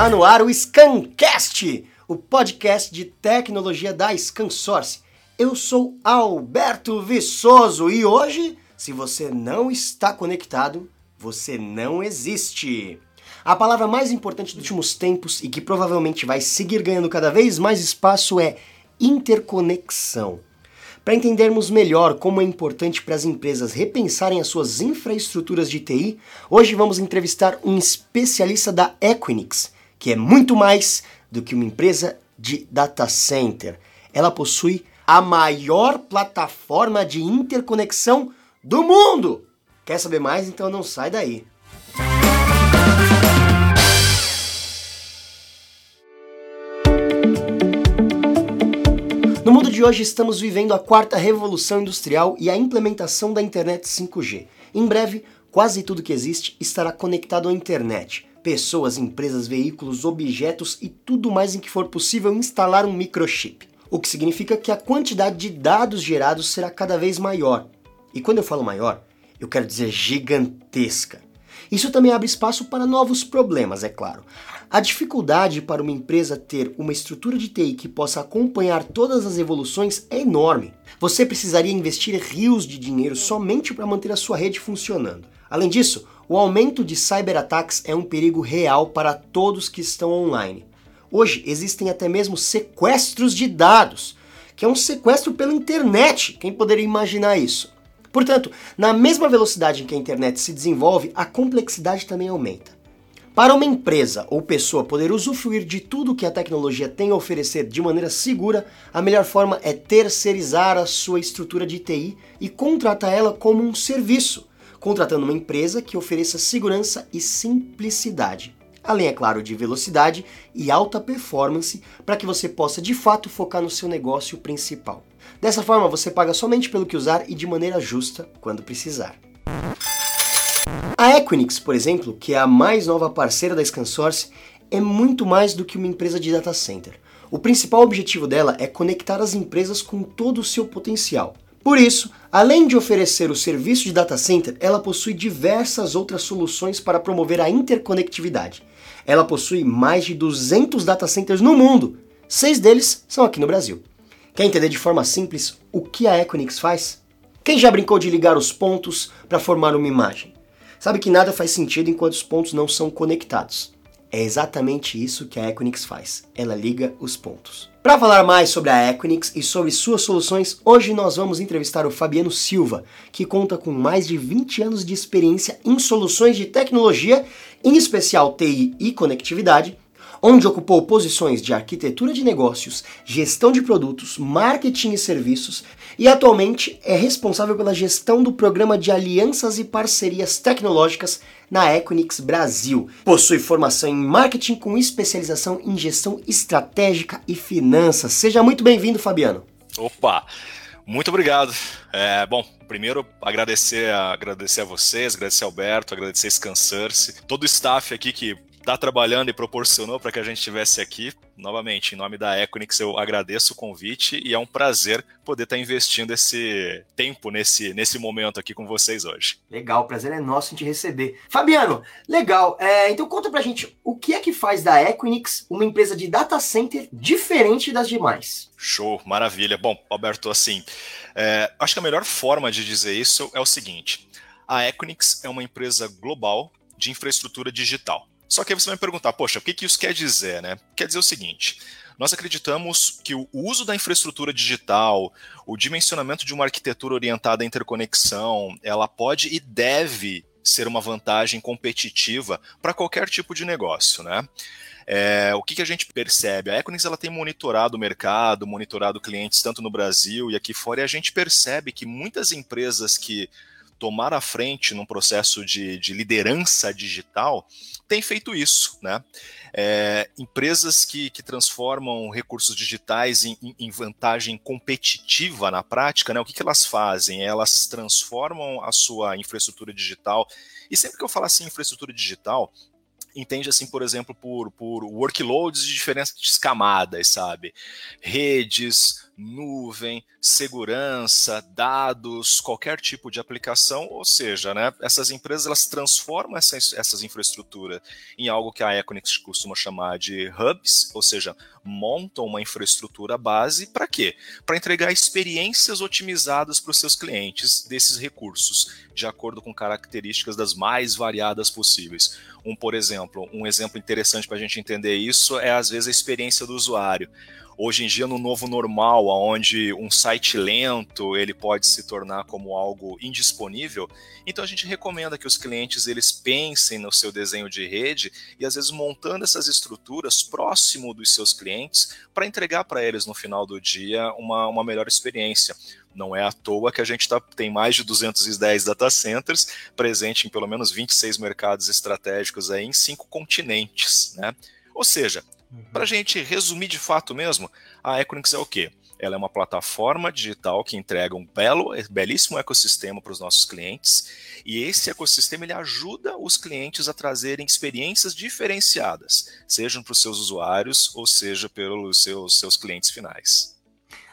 Tá no ar o Scancast, o podcast de tecnologia da Scansource. Eu sou Alberto Viçoso e hoje, se você não está conectado, você não existe. A palavra mais importante dos últimos tempos e que provavelmente vai seguir ganhando cada vez mais espaço é interconexão. Para entendermos melhor como é importante para as empresas repensarem as suas infraestruturas de TI, hoje vamos entrevistar um especialista da Equinix, que é muito mais do que uma empresa de data center. Ela possui a maior plataforma de interconexão do mundo. Quer saber mais? Então não sai daí. No mundo de hoje estamos vivendo a quarta revolução industrial e a implementação da internet 5G. Em breve, quase tudo que existe estará conectado à internet. Pessoas, empresas, veículos, objetos e tudo mais em que for possível instalar um microchip. O que significa que a quantidade de dados gerados será cada vez maior. E quando eu falo maior, eu quero dizer gigantesca. Isso também abre espaço para novos problemas, é claro. A dificuldade para uma empresa ter uma estrutura de TI que possa acompanhar todas as evoluções é enorme. Você precisaria investir rios de dinheiro somente para manter a sua rede funcionando. Além disso, o aumento de cyberataques é um perigo real para todos que estão online. Hoje existem até mesmo sequestros de dados, que é um sequestro pela internet. Quem poderia imaginar isso? Portanto, na mesma velocidade em que a internet se desenvolve, a complexidade também aumenta. Para uma empresa ou pessoa poder usufruir de tudo que a tecnologia tem a oferecer de maneira segura, a melhor forma é terceirizar a sua estrutura de TI e contratar ela como um serviço, contratando uma empresa que ofereça segurança e simplicidade. Além, é claro, de velocidade e alta performance para que você possa de fato focar no seu negócio principal. Dessa forma, você paga somente pelo que usar e de maneira justa quando precisar. A Equinix, por exemplo, que é a mais nova parceira da ScanSource, é muito mais do que uma empresa de data center. O principal objetivo dela é conectar as empresas com todo o seu potencial. Por isso, além de oferecer o serviço de data center, ela possui diversas outras soluções para promover a interconectividade. Ela possui mais de 200 data centers no mundo, seis deles são aqui no Brasil. Quer entender de forma simples o que a Equinix faz? Quem já brincou de ligar os pontos para formar uma imagem? Sabe que nada faz sentido enquanto os pontos não são conectados. É exatamente isso que a Equinix faz. Ela liga os pontos. Para falar mais sobre a Equinix e sobre suas soluções, hoje nós vamos entrevistar o Fabiano Silva, que conta com mais de 20 anos de experiência em soluções de tecnologia, em especial TI e conectividade, onde ocupou posições de arquitetura de negócios, gestão de produtos, marketing e serviços e atualmente é responsável pela gestão do programa de alianças e parcerias tecnológicas na Equinix Brasil. Possui formação em marketing com especialização em gestão estratégica e finanças. Seja muito bem-vindo, Fabiano. Opa! Muito obrigado. É, bom, primeiro agradecer a, agradecer a vocês, agradecer ao Alberto, agradecer a Scansurce, todo o staff aqui que está trabalhando e proporcionou para que a gente estivesse aqui. Novamente, em nome da Equinix, eu agradeço o convite e é um prazer poder estar tá investindo esse tempo nesse, nesse momento aqui com vocês hoje. Legal, o prazer é nosso em te receber. Fabiano, legal. É, então conta pra gente o que é que faz da Equinix uma empresa de data center diferente das demais. Show, maravilha. Bom, Alberto, assim, é, acho que a melhor forma de dizer isso é o seguinte: a Equinix é uma empresa global de infraestrutura digital. Só que aí você vai me perguntar, poxa, o que, que isso quer dizer, né? Quer dizer o seguinte: nós acreditamos que o uso da infraestrutura digital, o dimensionamento de uma arquitetura orientada à interconexão, ela pode e deve ser uma vantagem competitiva para qualquer tipo de negócio, né? É, o que, que, a gente percebe? A Equinix ela tem monitorado o mercado, monitorado clientes tanto no Brasil e aqui fora, e a gente percebe que muitas empresas que tomar a frente num processo de, de liderança digital tem feito isso, né? É, empresas que, que, transformam recursos digitais em, em, vantagem competitiva na prática, né? O que, que elas fazem? Elas transformam a sua infraestrutura digital. E sempre que eu falo assim, infraestrutura digital, entende assim, por exemplo, por, por workloads de diferentes camadas, sabe? Redes, nuvem, segurança, dados, qualquer tipo de aplicação, ou seja, né, essas empresas elas transformam essa, essas infraestruturas em algo que a Equinix costuma chamar de hubs, ou seja, montam uma infraestrutura base para quê? Para entregar experiências otimizadas para os seus clientes desses recursos, de acordo com características das mais variadas possíveis. Um, por exemplo, um exemplo interessante para a gente entender isso é às vezes a experiência do usuário hoje em dia no novo normal, onde um site lento ele pode se tornar como algo indisponível, então a gente recomenda que os clientes eles pensem no seu desenho de rede e às vezes montando essas estruturas próximo dos seus clientes para entregar para eles no final do dia uma, uma melhor experiência. Não é à toa que a gente tá, tem mais de 210 data centers presente em pelo menos 26 mercados estratégicos aí em cinco continentes, né? Ou seja, Uhum. Para a gente resumir de fato mesmo, a Equinix é o quê? Ela é uma plataforma digital que entrega um belo, belíssimo ecossistema para os nossos clientes, e esse ecossistema ele ajuda os clientes a trazerem experiências diferenciadas, sejam para os seus usuários ou seja pelos seus, seus clientes finais.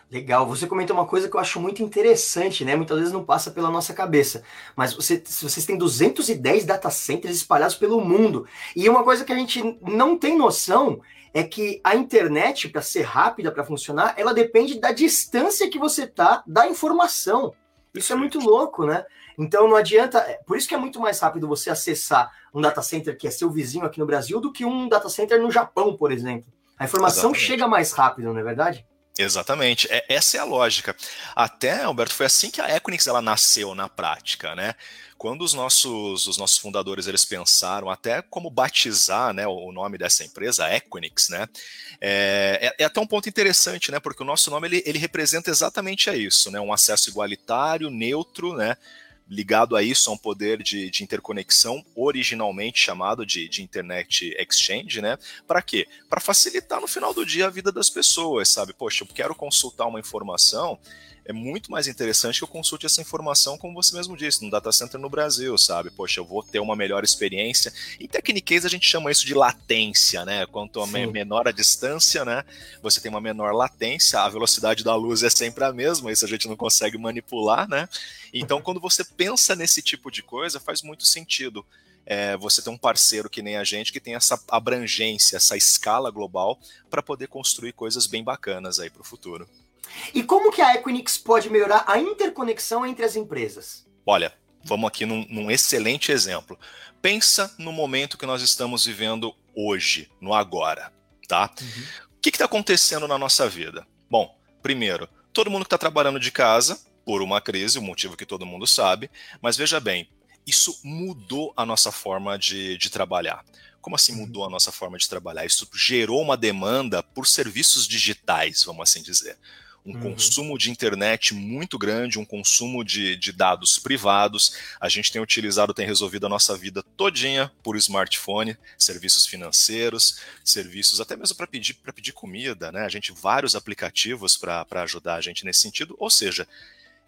Legal, você comentou uma coisa que eu acho muito interessante, né? Muitas vezes não passa pela nossa cabeça. Mas você, vocês têm 210 data centers espalhados pelo mundo. E uma coisa que a gente não tem noção é que a internet, para ser rápida, para funcionar, ela depende da distância que você tá da informação. Isso é muito louco, né? Então não adianta. É, por isso que é muito mais rápido você acessar um data center que é seu vizinho aqui no Brasil do que um data center no Japão, por exemplo. A informação Exatamente. chega mais rápido, não é verdade? Exatamente, é, essa é a lógica. Até, Alberto, foi assim que a Equinix ela nasceu na prática, né? Quando os nossos, os nossos fundadores eles pensaram até como batizar né, o nome dessa empresa, Equinix, né? É, é, é, até um ponto interessante, né? Porque o nosso nome ele, ele representa exatamente isso, né? Um acesso igualitário, neutro, né? Ligado a isso, a um poder de, de interconexão, originalmente chamado de, de Internet Exchange, né? Para quê? Para facilitar no final do dia a vida das pessoas, sabe? Poxa, eu quero consultar uma informação, é muito mais interessante que eu consulte essa informação, como você mesmo disse, no data center no Brasil, sabe? Poxa, eu vou ter uma melhor experiência. Em Techniquez a gente chama isso de latência, né? Quanto a menor a distância, né? Você tem uma menor latência, a velocidade da luz é sempre a mesma, isso a gente não consegue manipular, né? Então, quando você pensa nesse tipo de coisa, faz muito sentido. É, você ter um parceiro que nem a gente que tem essa abrangência, essa escala global para poder construir coisas bem bacanas aí para o futuro. E como que a Equinix pode melhorar a interconexão entre as empresas? Olha, vamos aqui num, num excelente exemplo. Pensa no momento que nós estamos vivendo hoje, no agora, tá? Uhum. O que está acontecendo na nossa vida? Bom, primeiro, todo mundo que está trabalhando de casa, por uma crise, o um motivo que todo mundo sabe, mas veja bem, isso mudou a nossa forma de, de trabalhar. Como assim uhum. mudou a nossa forma de trabalhar? Isso gerou uma demanda por serviços digitais, vamos assim dizer um uhum. consumo de internet muito grande, um consumo de, de dados privados. A gente tem utilizado, tem resolvido a nossa vida todinha por smartphone, serviços financeiros, serviços até mesmo para pedir, pedir comida, né? A gente vários aplicativos para ajudar a gente nesse sentido. Ou seja,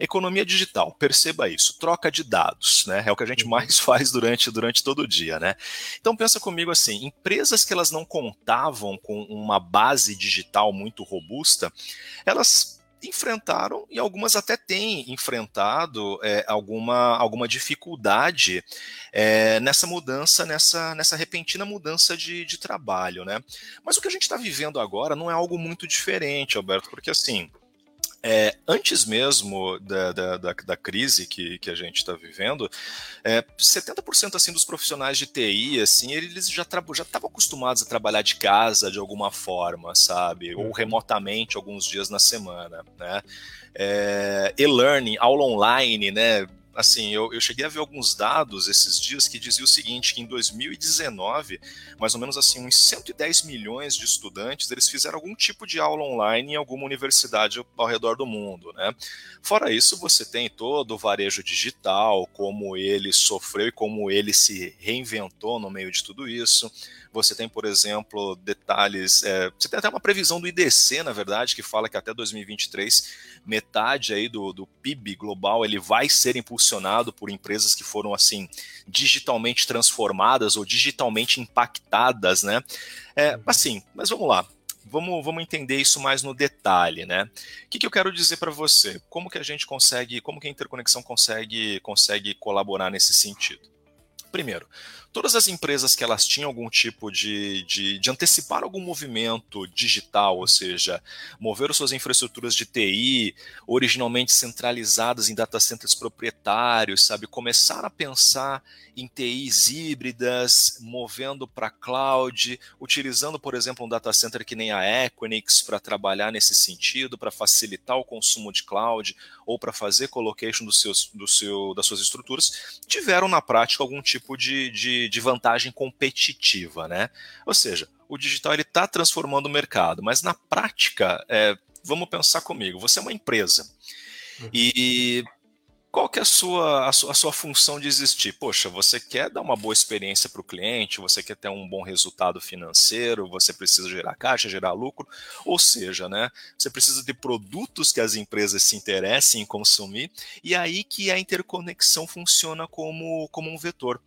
Economia digital, perceba isso, troca de dados, né? É o que a gente uhum. mais faz durante, durante todo o dia, né? Então pensa comigo assim, empresas que elas não contavam com uma base digital muito robusta, elas enfrentaram e algumas até têm enfrentado é, alguma, alguma dificuldade é, nessa mudança, nessa, nessa repentina mudança de, de trabalho, né? Mas o que a gente está vivendo agora não é algo muito diferente, Alberto, porque assim é, antes mesmo da, da, da, da, crise que, que a gente está vivendo, é, 70% assim, dos profissionais de TI, assim, eles já estavam acostumados a trabalhar de casa de alguma forma, sabe? Ou uhum. remotamente alguns dias na semana, né? É, e-learning, aula online, né? Assim, eu, eu cheguei a ver alguns dados esses dias que diziam o seguinte, que em 2019, mais ou menos assim, uns 110 milhões de estudantes, eles fizeram algum tipo de aula online em alguma universidade ao redor do mundo, né? Fora isso, você tem todo o varejo digital, como ele sofreu e como ele se reinventou no meio de tudo isso. Você tem, por exemplo, detalhes. É, você tem até uma previsão do IDC, na verdade, que fala que até 2023 metade aí do, do PIB global ele vai ser impulsionado por empresas que foram assim digitalmente transformadas ou digitalmente impactadas, né? É, assim, mas vamos lá vamos, vamos entender isso mais no detalhe, né? O que, que eu quero dizer para você? Como que a gente consegue, como que a interconexão consegue, consegue colaborar nesse sentido? Primeiro, todas as empresas que elas tinham algum tipo de, de, de, antecipar algum movimento digital, ou seja, mover suas infraestruturas de TI, originalmente centralizadas em data centers proprietários, sabe, começar a pensar em TIs híbridas, movendo para cloud, utilizando, por exemplo, um data center que nem a Equinix para trabalhar nesse sentido, para facilitar o consumo de cloud ou para fazer colocation dos seus, do seu, das suas estruturas, tiveram na prática algum tipo de, de, de vantagem competitiva, né? Ou seja, o digital ele está transformando o mercado, mas na prática, é, vamos pensar comigo, você é uma empresa uhum. e qual que é a sua, a sua, a sua função de existir? Poxa, você quer dar uma boa experiência para o cliente, você quer ter um bom resultado financeiro, você precisa gerar caixa, gerar lucro, ou seja, né, você precisa de produtos que as empresas se interessem em consumir, e aí que a interconexão funciona como, como um vetor.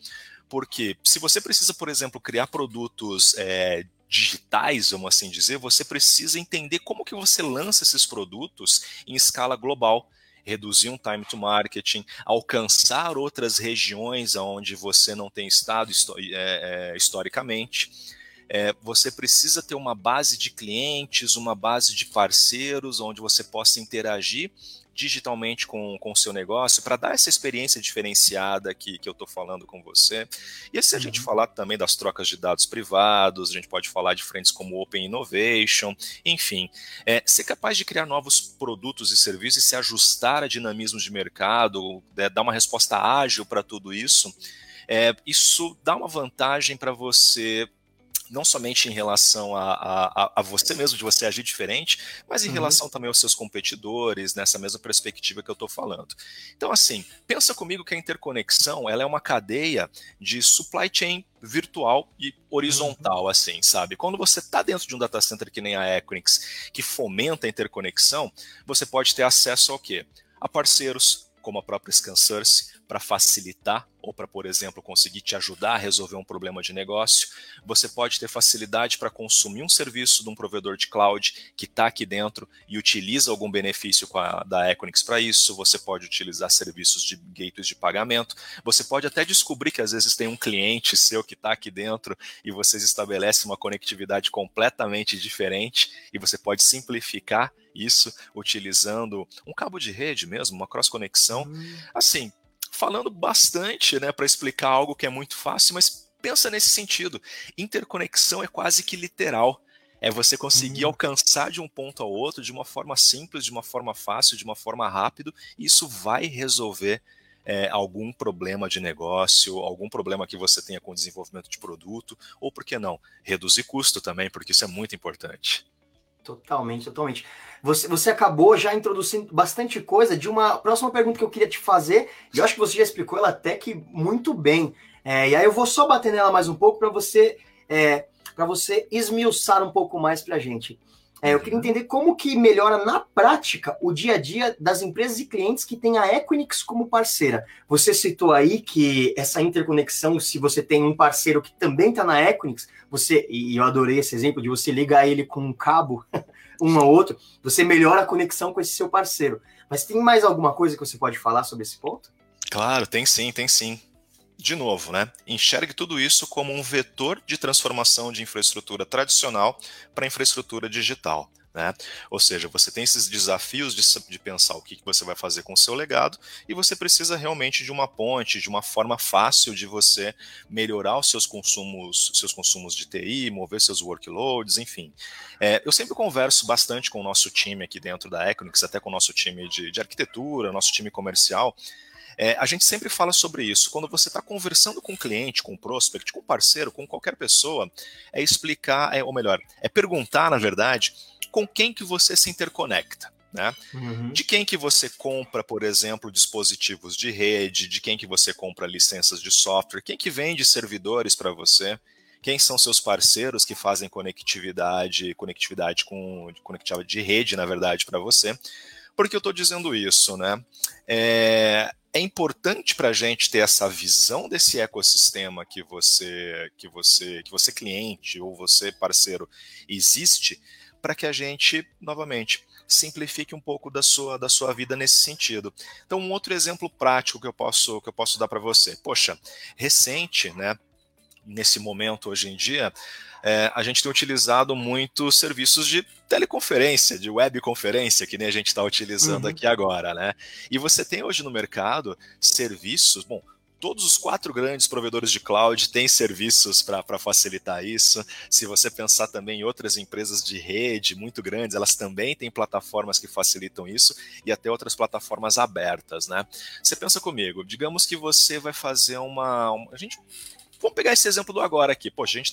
Porque se você precisa, por exemplo, criar produtos é, digitais, vamos assim dizer, você precisa entender como que você lança esses produtos em escala global reduzir um time to marketing, alcançar outras regiões onde você não tem estado é, é, historicamente. É, você precisa ter uma base de clientes, uma base de parceiros onde você possa interagir digitalmente com o seu negócio para dar essa experiência diferenciada que, que eu estou falando com você. E se a gente uhum. falar também das trocas de dados privados, a gente pode falar de frentes como Open Innovation, enfim, é, ser capaz de criar novos produtos e serviços e se ajustar a dinamismos de mercado, é, dar uma resposta ágil para tudo isso, é, isso dá uma vantagem para você não somente em relação a, a, a, você mesmo, de você agir diferente, mas em uhum. relação também aos seus competidores, nessa mesma perspectiva que eu estou falando. Então, assim, pensa comigo que a interconexão ela é uma cadeia de supply chain virtual e horizontal, uhum. assim, sabe? Quando você está dentro de um data center que nem a Equinix, que fomenta a interconexão, você pode ter acesso ao quê? A parceiros, como a própria ScanSource, para facilitar ou para, por exemplo, conseguir te ajudar a resolver um problema de negócio. Você pode ter facilidade para consumir um serviço de um provedor de cloud que está aqui dentro e utiliza algum benefício a, da Equinix para isso. Você pode utilizar serviços de gateways de pagamento. Você pode até descobrir que às vezes tem um cliente seu que está aqui dentro e vocês estabelecem uma conectividade completamente diferente e você pode simplificar isso utilizando um cabo de rede mesmo, uma cross conexão. Hum. Assim, falando bastante né, para explicar algo que é muito fácil, mas pensa nesse sentido. Interconexão é quase que literal. É você conseguir uhum. alcançar de um ponto ao outro de uma forma simples, de uma forma fácil, de uma forma rápida, e isso vai resolver é, algum problema de negócio, algum problema que você tenha com o desenvolvimento de produto, ou por que não, reduzir custo também, porque isso é muito importante. Totalmente, totalmente. Você, você acabou já introduzindo bastante coisa de uma próxima pergunta que eu queria te fazer, e eu acho que você já explicou ela até que muito bem. É, e aí eu vou só bater nela mais um pouco para você é, para você esmiuçar um pouco mais para a gente. É, eu queria entender como que melhora na prática o dia a dia das empresas e clientes que têm a Equinix como parceira. Você citou aí que essa interconexão, se você tem um parceiro que também está na Equinix, você, e eu adorei esse exemplo de você ligar ele com um cabo, um ao outro, você melhora a conexão com esse seu parceiro. Mas tem mais alguma coisa que você pode falar sobre esse ponto? Claro, tem sim, tem sim de novo, né, enxergue tudo isso como um vetor de transformação de infraestrutura tradicional para infraestrutura digital. Né? Ou seja, você tem esses desafios de, de, pensar o que, que você vai fazer com o seu legado e você precisa realmente de uma ponte, de uma forma fácil de você melhorar os seus consumos, seus consumos de TI, mover seus workloads, enfim. É, eu sempre converso bastante com o nosso time aqui dentro da Equinix, até com o nosso time de, de arquitetura, nosso time comercial, é, a gente sempre fala sobre isso. Quando você está conversando com o cliente, com o prospect, com o parceiro, com qualquer pessoa, é explicar, é, ou melhor, é perguntar, na verdade, com quem que você se interconecta. Né? Uhum. De quem que você compra, por exemplo, dispositivos de rede, de quem que você compra licenças de software, quem que vende servidores para você, quem são seus parceiros que fazem conectividade, conectividade com conectividade de rede, na verdade, para você. Por que eu estou dizendo isso, né? É, é importante para a gente ter essa visão desse ecossistema que você, que você, que você cliente ou você parceiro existe, para que a gente novamente simplifique um pouco da sua, da sua vida nesse sentido. Então, um outro exemplo prático que eu posso, que eu posso dar para você. Poxa, recente, né? Nesse momento, hoje em dia, é, a gente tem utilizado muito serviços de teleconferência, de webconferência, que nem a gente está utilizando uhum. aqui agora, né? E você tem hoje no mercado serviços, bom, todos os quatro grandes provedores de cloud têm serviços para facilitar isso. Se você pensar também em outras empresas de rede muito grandes, elas também têm plataformas que facilitam isso e até outras plataformas abertas, né? Você pensa comigo, digamos que você vai fazer uma, uma a gente Vamos pegar esse exemplo do agora aqui. Poxa, a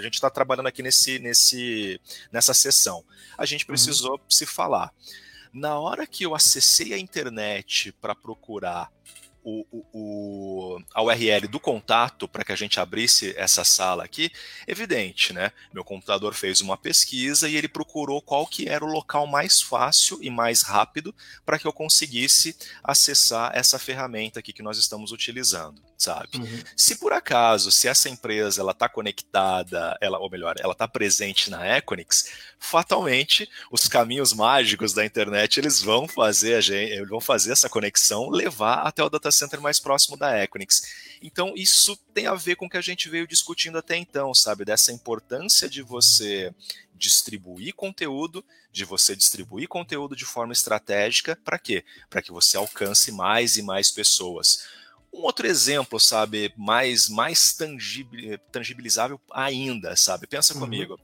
gente está tá trabalhando aqui nesse, nesse, nessa sessão. A gente uhum. precisou uhum. se falar. Na hora que eu acessei a internet para procurar o, o, a URL do contato para que a gente abrisse essa sala aqui, evidente, né? Meu computador fez uma pesquisa e ele procurou qual que era o local mais fácil e mais rápido para que eu conseguisse acessar essa ferramenta aqui que nós estamos utilizando, sabe? Uhum. Se por acaso, se essa empresa ela está conectada, ela, ou melhor, ela está presente na Equinix, fatalmente os caminhos mágicos da internet eles vão fazer a gente, vão fazer essa conexão levar até o data center mais próximo da Equinix. Então, isso tem a ver com o que a gente veio discutindo até então, sabe? Dessa importância de você distribuir conteúdo, de você distribuir conteúdo de forma estratégica, para quê? Para que você alcance mais e mais pessoas. Um outro exemplo, sabe, mais, mais tangibilizável ainda, sabe? Pensa uhum. comigo.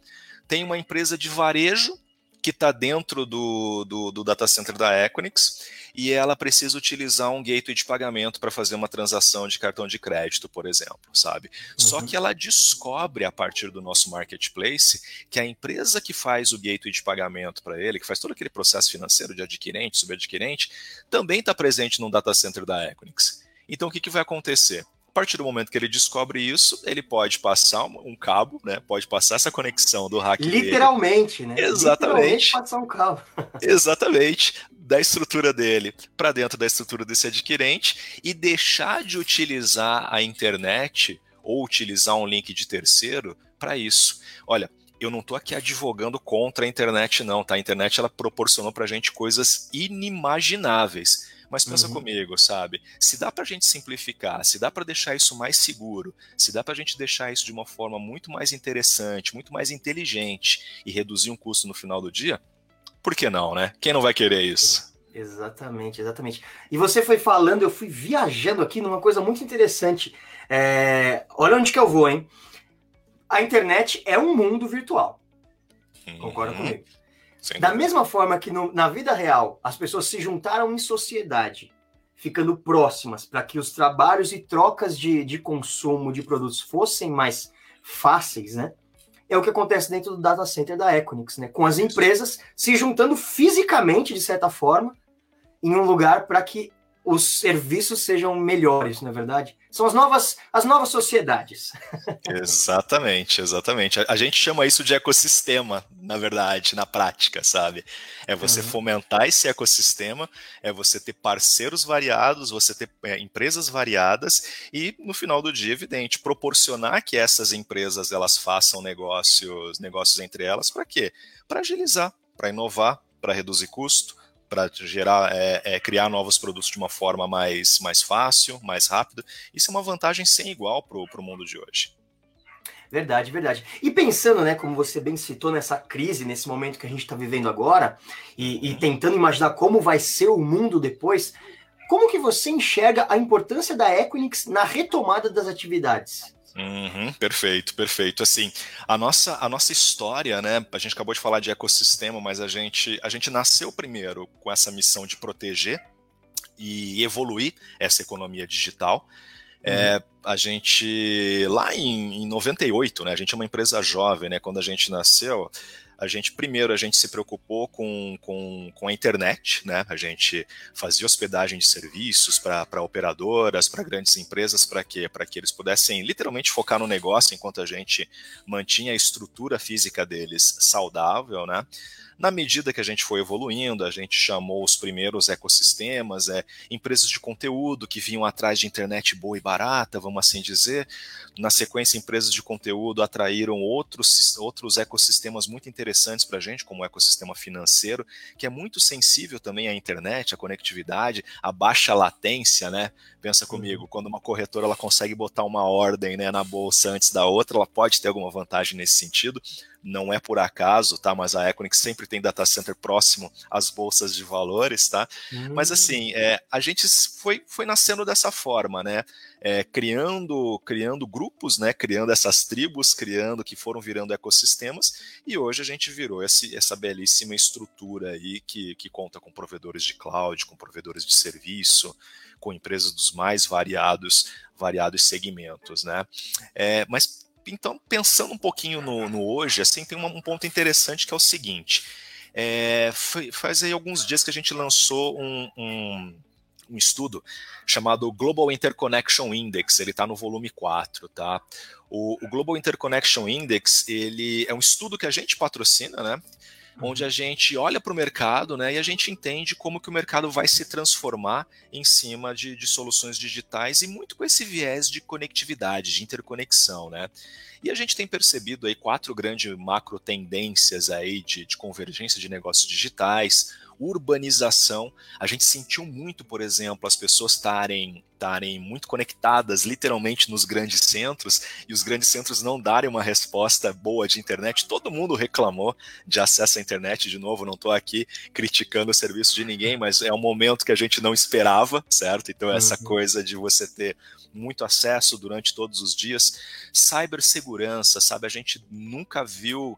Tem uma empresa de varejo que está dentro do, do, do, data center da Equinix e ela precisa utilizar um gateway de pagamento para fazer uma transação de cartão de crédito, por exemplo, sabe? Uhum. Só que ela descobre a partir do nosso marketplace que a empresa que faz o gateway de pagamento para ele, que faz todo aquele processo financeiro de adquirente, subadquirente, também está presente no data center da Equinix. Então o que, que vai acontecer? A partir do momento que ele descobre isso, ele pode passar um cabo, né? Pode passar essa conexão do hack Literalmente, dele. né? Exatamente. Literalmente passar um cabo. Exatamente. Da estrutura dele para dentro da estrutura desse adquirente e deixar de utilizar a internet ou utilizar um link de terceiro para isso. Olha, eu não estou aqui advogando contra a internet, não, tá? A internet ela proporcionou para a gente coisas inimagináveis mas pensa uhum. comigo, sabe? Se dá para a gente simplificar, se dá para deixar isso mais seguro, se dá para a gente deixar isso de uma forma muito mais interessante, muito mais inteligente e reduzir um custo no final do dia, por que não, né? Quem não vai querer isso? Exatamente, exatamente. E você foi falando, eu fui viajando aqui numa coisa muito interessante. É... Olha onde que eu vou, hein? A internet é um mundo virtual. Concorda uhum. Da mesma forma que no, na vida real as pessoas se juntaram em sociedade, ficando próximas para que os trabalhos e trocas de, de consumo de produtos fossem mais fáceis, né? É o que acontece dentro do data center da Equinix, né? Com as empresas se juntando fisicamente, de certa forma, em um lugar para que os serviços sejam melhores, não é verdade? São as novas, as novas sociedades. Exatamente, exatamente. A, a, gente chama isso de ecossistema, na verdade, na prática, sabe? É você uhum. fomentar esse ecossistema, é você ter parceiros variados, você ter é, empresas variadas e, no final do dia, evidente, proporcionar que essas empresas elas façam negócios, negócios entre elas, para quê? Para agilizar, para inovar, para reduzir custo, para gerar, é, é, criar novos produtos de uma forma mais, mais fácil, mais rápida. Isso é uma vantagem sem igual para o mundo de hoje. Verdade, verdade. E pensando, né, como você bem citou, nessa crise, nesse momento que a gente está vivendo agora, e, e, tentando imaginar como vai ser o mundo depois, como que você enxerga a importância da Equinix na retomada das atividades? Uhum, perfeito, perfeito. Assim, a nossa, a nossa história, né? A gente acabou de falar de ecossistema, mas a gente, a gente nasceu primeiro com essa missão de proteger e evoluir essa economia digital. É, uhum. a gente, lá em, em 98, né? A gente é uma empresa jovem, né? Quando a gente nasceu, a gente primeiro a gente se preocupou com, com, com a internet, né? A gente fazia hospedagem de serviços para operadoras, para grandes empresas, para quê? Para que eles pudessem literalmente focar no negócio enquanto a gente mantinha a estrutura física deles saudável, né? Na medida que a gente foi evoluindo, a gente chamou os primeiros ecossistemas, é, empresas de conteúdo que vinham atrás de internet boa e barata, vamos assim dizer. Na sequência, empresas de conteúdo atraíram outros, outros ecossistemas muito interessantes para a gente, como o ecossistema financeiro, que é muito sensível também à internet, à conectividade, à baixa latência, né? Pensa comigo, quando uma corretora ela consegue botar uma ordem né, na bolsa antes da outra, ela pode ter alguma vantagem nesse sentido não é por acaso, tá? Mas a Equinix sempre tem data center próximo às bolsas de valores, tá? Hum. Mas assim, é, a gente foi, foi nascendo dessa forma, né? É, criando, criando grupos, né? Criando essas tribos, criando que foram virando ecossistemas, e hoje a gente virou esse, essa belíssima estrutura aí que, que conta com provedores de cloud, com provedores de serviço, com empresas dos mais variados, variados segmentos, né? É, mas então, pensando um pouquinho no, no hoje, assim, tem um ponto interessante que é o seguinte. É, foi, faz aí alguns dias que a gente lançou um, um, um estudo chamado Global Interconnection Index, ele está no volume 4, tá? O, o, Global Interconnection Index, ele é um estudo que a gente patrocina, né? Onde a gente olha para o mercado né, e a gente entende como que o mercado vai se transformar em cima de, de soluções digitais e muito com esse viés de conectividade, de interconexão. Né? E a gente tem percebido aí quatro grandes macro tendências aí de, de convergência de negócios digitais, urbanização. A gente sentiu muito, por exemplo, as pessoas estarem estarem muito conectadas literalmente nos grandes centros e os grandes centros não darem uma resposta boa de internet. Todo mundo reclamou de acesso à internet, de novo, não estou aqui criticando o serviço de ninguém, mas é um momento que a gente não esperava, certo? Então, essa uhum. coisa de você ter muito acesso durante todos os dias. Cibersegurança, sabe? A gente nunca viu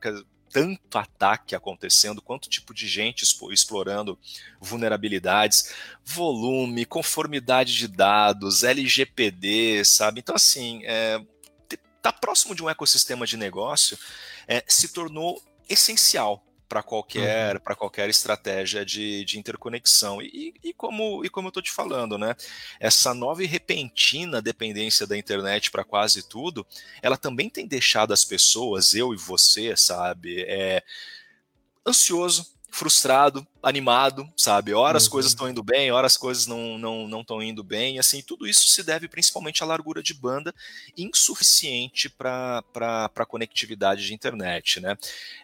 tanto ataque acontecendo, quanto tipo de gente explorando vulnerabilidades, volume, conformidade de dados, LGPD, sabe? Então, assim, é, tá próximo de um ecossistema de negócio é, se tornou essencial para qualquer, uhum. qualquer estratégia de, de interconexão. E, e, como, e como eu estou te falando, né? Essa nova e repentina dependência da internet para quase tudo, ela também tem deixado as pessoas, eu e você, sabe, é, ansioso, frustrado, animado, sabe? Ora as uhum. coisas estão indo bem, ora as coisas não não não estão indo bem, assim, tudo isso se deve principalmente à largura de banda insuficiente para para conectividade de internet, né?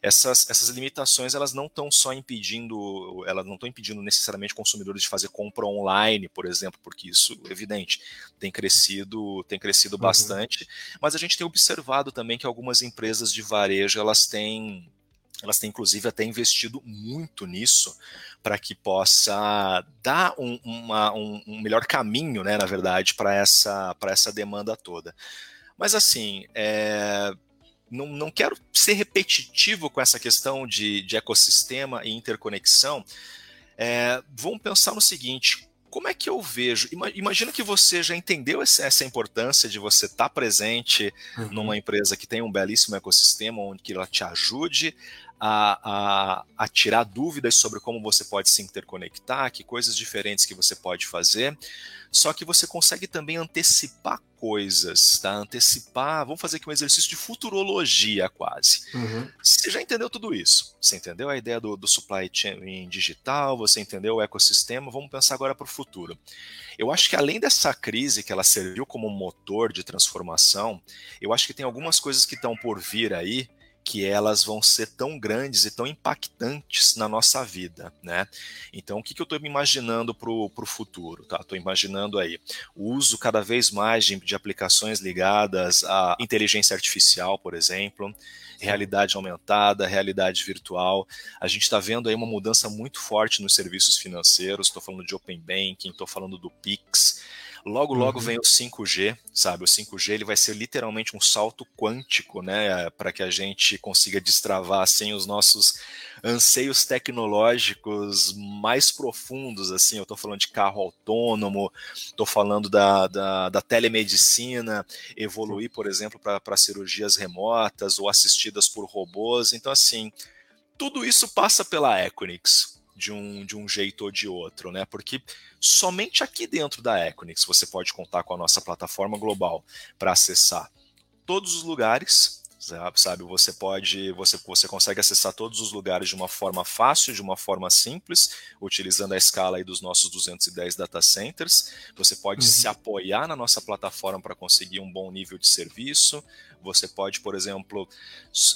Essas essas limitações elas não estão só impedindo, elas não estão impedindo necessariamente consumidores de fazer compra online, por exemplo, porque isso evidente tem crescido tem crescido uhum. bastante, mas a gente tem observado também que algumas empresas de varejo elas têm elas têm, inclusive, até investido muito nisso para que possa dar um, uma, um, um, melhor caminho, né, na verdade, para essa, essa demanda toda. Mas, assim, é, não, não quero ser repetitivo com essa questão de, de ecossistema e interconexão. É, vamos pensar no seguinte: como é que eu vejo? Imagina que você já entendeu essa importância de você estar tá presente uhum. numa empresa que tem um belíssimo ecossistema, onde que ela te ajude a, a, a, tirar dúvidas sobre como você pode se interconectar, que coisas diferentes que você pode fazer. Só que você consegue também antecipar coisas, tá? Antecipar, vamos fazer aqui um exercício de futurologia quase. Uhum. Você já entendeu tudo isso? Você entendeu a ideia do, do supply chain digital? Você entendeu o ecossistema? Vamos pensar agora para o futuro. Eu acho que além dessa crise que ela serviu como motor de transformação, eu acho que tem algumas coisas que estão por vir aí que elas vão ser tão grandes e tão impactantes na nossa vida, né? Então, o que, que eu estou imaginando para o futuro? Tá? Estou imaginando aí o uso cada vez mais de, de aplicações ligadas à inteligência artificial, por exemplo, realidade aumentada, realidade virtual. A gente está vendo aí uma mudança muito forte nos serviços financeiros. Estou falando de Open Banking, estou falando do Pix. Logo, logo uhum. vem o 5G, sabe? O 5G ele vai ser literalmente um salto quântico, né? Para que a gente consiga destravar assim os nossos anseios tecnológicos mais profundos, assim. Eu estou falando de carro autônomo, estou falando da, da, da, telemedicina, evoluir, por exemplo, para cirurgias remotas ou assistidas por robôs. Então, assim, tudo isso passa pela Equinix de um, de um jeito ou de outro, né? Porque somente aqui dentro da Equinix você pode contar com a nossa plataforma global para acessar todos os lugares sabe? Você pode, você, você consegue acessar todos os lugares de uma forma fácil, de uma forma simples, utilizando a escala aí dos nossos 210 data centers. Você pode uhum. se apoiar na nossa plataforma para conseguir um bom nível de serviço. Você pode, por exemplo,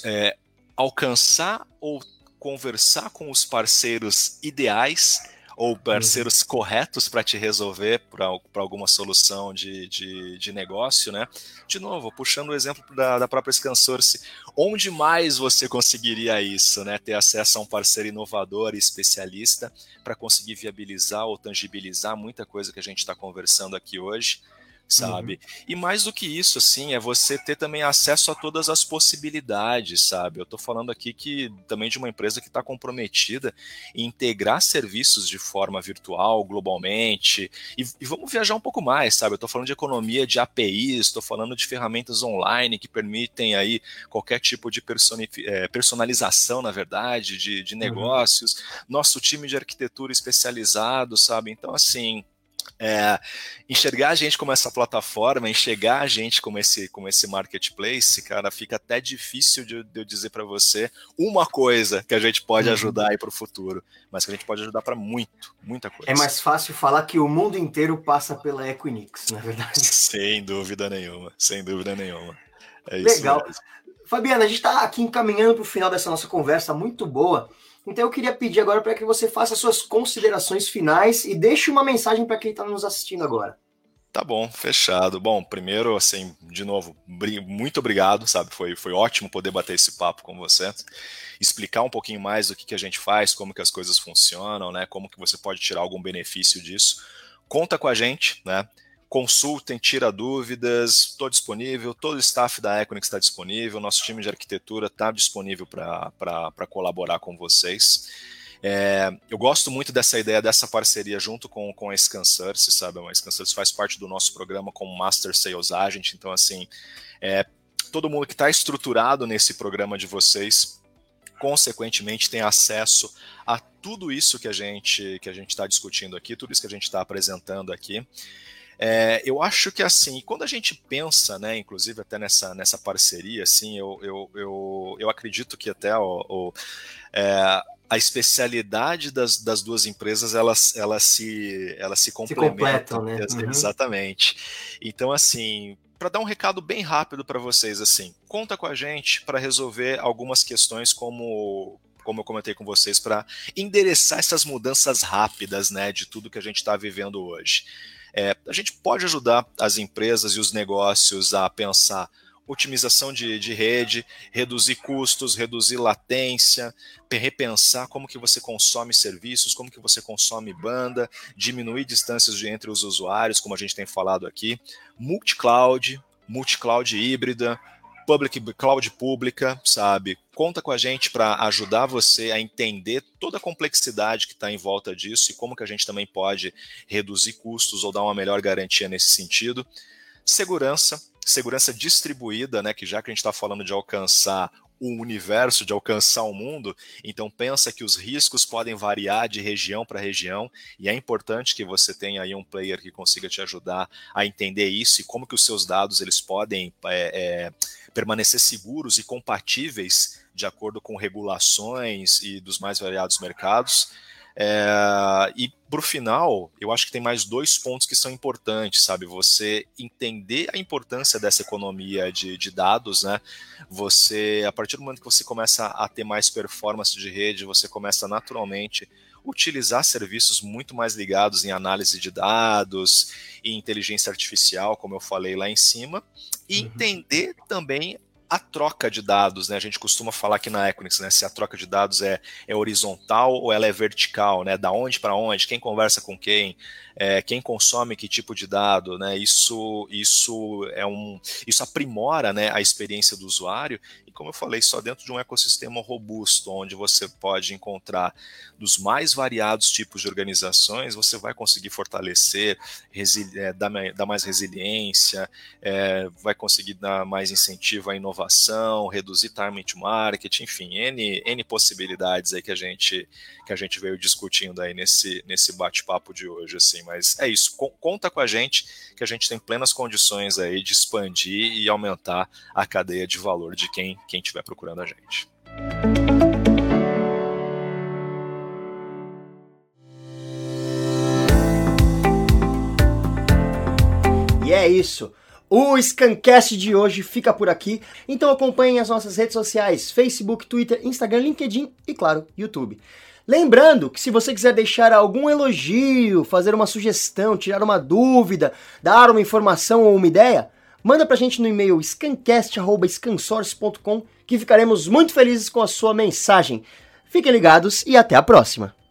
é, alcançar ou conversar com os parceiros ideais ou parceiros uhum. corretos para te resolver para alguma solução de, de, de, negócio, né? De novo, puxando o exemplo da, da própria ScanSource, onde mais você conseguiria isso, né? Ter acesso a um parceiro inovador e especialista para conseguir viabilizar ou tangibilizar muita coisa que a gente está conversando aqui hoje sabe? Uhum. E mais do que isso, assim, é você ter também acesso a todas as possibilidades, sabe? Eu estou falando aqui que também de uma empresa que está comprometida em integrar serviços de forma virtual, globalmente, e, e vamos viajar um pouco mais, sabe? Eu estou falando de economia de APIs, estou falando de ferramentas online que permitem aí qualquer tipo de é, personalização, na verdade, de, de uhum. negócios, uhum. nosso time de arquitetura especializado, sabe? Então, assim, é, enxergar a gente como essa plataforma, enxergar a gente como esse, como esse marketplace, cara, fica até difícil de, de eu dizer para você uma coisa que a gente pode uhum. ajudar aí para o futuro, mas que a gente pode ajudar para muito, muita coisa. É mais fácil falar que o mundo inteiro passa pela Equinix, na é verdade. Sem dúvida nenhuma, sem dúvida nenhuma. É Legal. Fabiana, a gente está aqui encaminhando para o final dessa nossa conversa muito boa. Então eu queria pedir agora para que você faça suas considerações finais e deixe uma mensagem para quem está nos assistindo agora. Tá bom, fechado. Bom, primeiro, assim, de novo, muito obrigado, sabe? Foi, foi ótimo poder bater esse papo com você, explicar um pouquinho mais do que, que a gente faz, como que as coisas funcionam, né? Como que você pode tirar algum benefício disso. Conta com a gente, né? Consultem, tira dúvidas, estou disponível, todo o staff da Equinix está disponível, nosso time de arquitetura está disponível para colaborar com vocês. É, eu gosto muito dessa ideia, dessa parceria junto com, com a ScanSource, sabe? A ScanSource faz parte do nosso programa como Master Sales Agent, então, assim, é, todo mundo que está estruturado nesse programa de vocês, consequentemente, tem acesso a tudo isso que a gente que a gente está discutindo aqui, tudo isso que a gente está apresentando aqui. É, eu acho que assim, quando a gente pensa, né, inclusive até nessa, nessa parceria, assim, eu, eu, eu, eu acredito que até o, o é, a especialidade das, das duas empresas elas, elas, se, elas se complementam. Se completam, né? Exatamente. Uhum. Então, assim, para dar um recado bem rápido para vocês, assim, conta com a gente para resolver algumas questões como como eu comentei com vocês, para endereçar essas mudanças rápidas, né, de tudo que a gente está vivendo hoje. É, a gente pode ajudar as empresas e os negócios a pensar otimização de, de, rede, reduzir custos, reduzir latência, repensar como que você consome serviços, como que você consome banda, diminuir distâncias de entre os usuários, como a gente tem falado aqui, multi-cloud, multi-cloud híbrida, public cloud pública, sabe? Conta com a gente para ajudar você a entender toda a complexidade que está em volta disso e como que a gente também pode reduzir custos ou dar uma melhor garantia nesse sentido. Segurança, segurança distribuída, né? Que já que a gente está falando de alcançar o universo, de alcançar o mundo, então pensa que os riscos podem variar de região para região e é importante que você tenha aí um player que consiga te ajudar a entender isso e como que os seus dados eles podem é, é, permanecer seguros e compatíveis de acordo com regulações e dos mais variados mercados. É, e para o final, eu acho que tem mais dois pontos que são importantes, sabe? Você entender a importância dessa economia de, de, dados, né? Você, a partir do momento que você começa a ter mais performance de rede, você começa naturalmente utilizar serviços muito mais ligados em análise de dados e inteligência artificial, como eu falei lá em cima, e uhum. entender também a troca de dados, né? A gente costuma falar aqui na Equinix, né? Se a troca de dados é, é horizontal ou ela é vertical, né? Da onde para onde, quem conversa com quem, é, quem consome que tipo de dado, né? Isso, isso é um, isso aprimora, né? A experiência do usuário como eu falei, só dentro de um ecossistema robusto, onde você pode encontrar dos mais variados tipos de organizações, você vai conseguir fortalecer, é, dar, dar mais resiliência, é, vai conseguir dar mais incentivo à inovação reduzir time to market, enfim, N, N possibilidades aí que a gente que a gente veio discutindo aí nesse, nesse bate-papo de hoje, assim, mas é isso, conta com a gente que a gente tem plenas condições aí de expandir e aumentar a cadeia de valor de quem quem estiver procurando a gente. E é isso. O Scancast de hoje fica por aqui, então acompanhem as nossas redes sociais: Facebook, Twitter, Instagram, LinkedIn e, claro, YouTube. Lembrando que se você quiser deixar algum elogio, fazer uma sugestão, tirar uma dúvida, dar uma informação ou uma ideia, manda pra gente no e-mail scancast.scansource.com que ficaremos muito felizes com a sua mensagem. Fiquem ligados e até a próxima!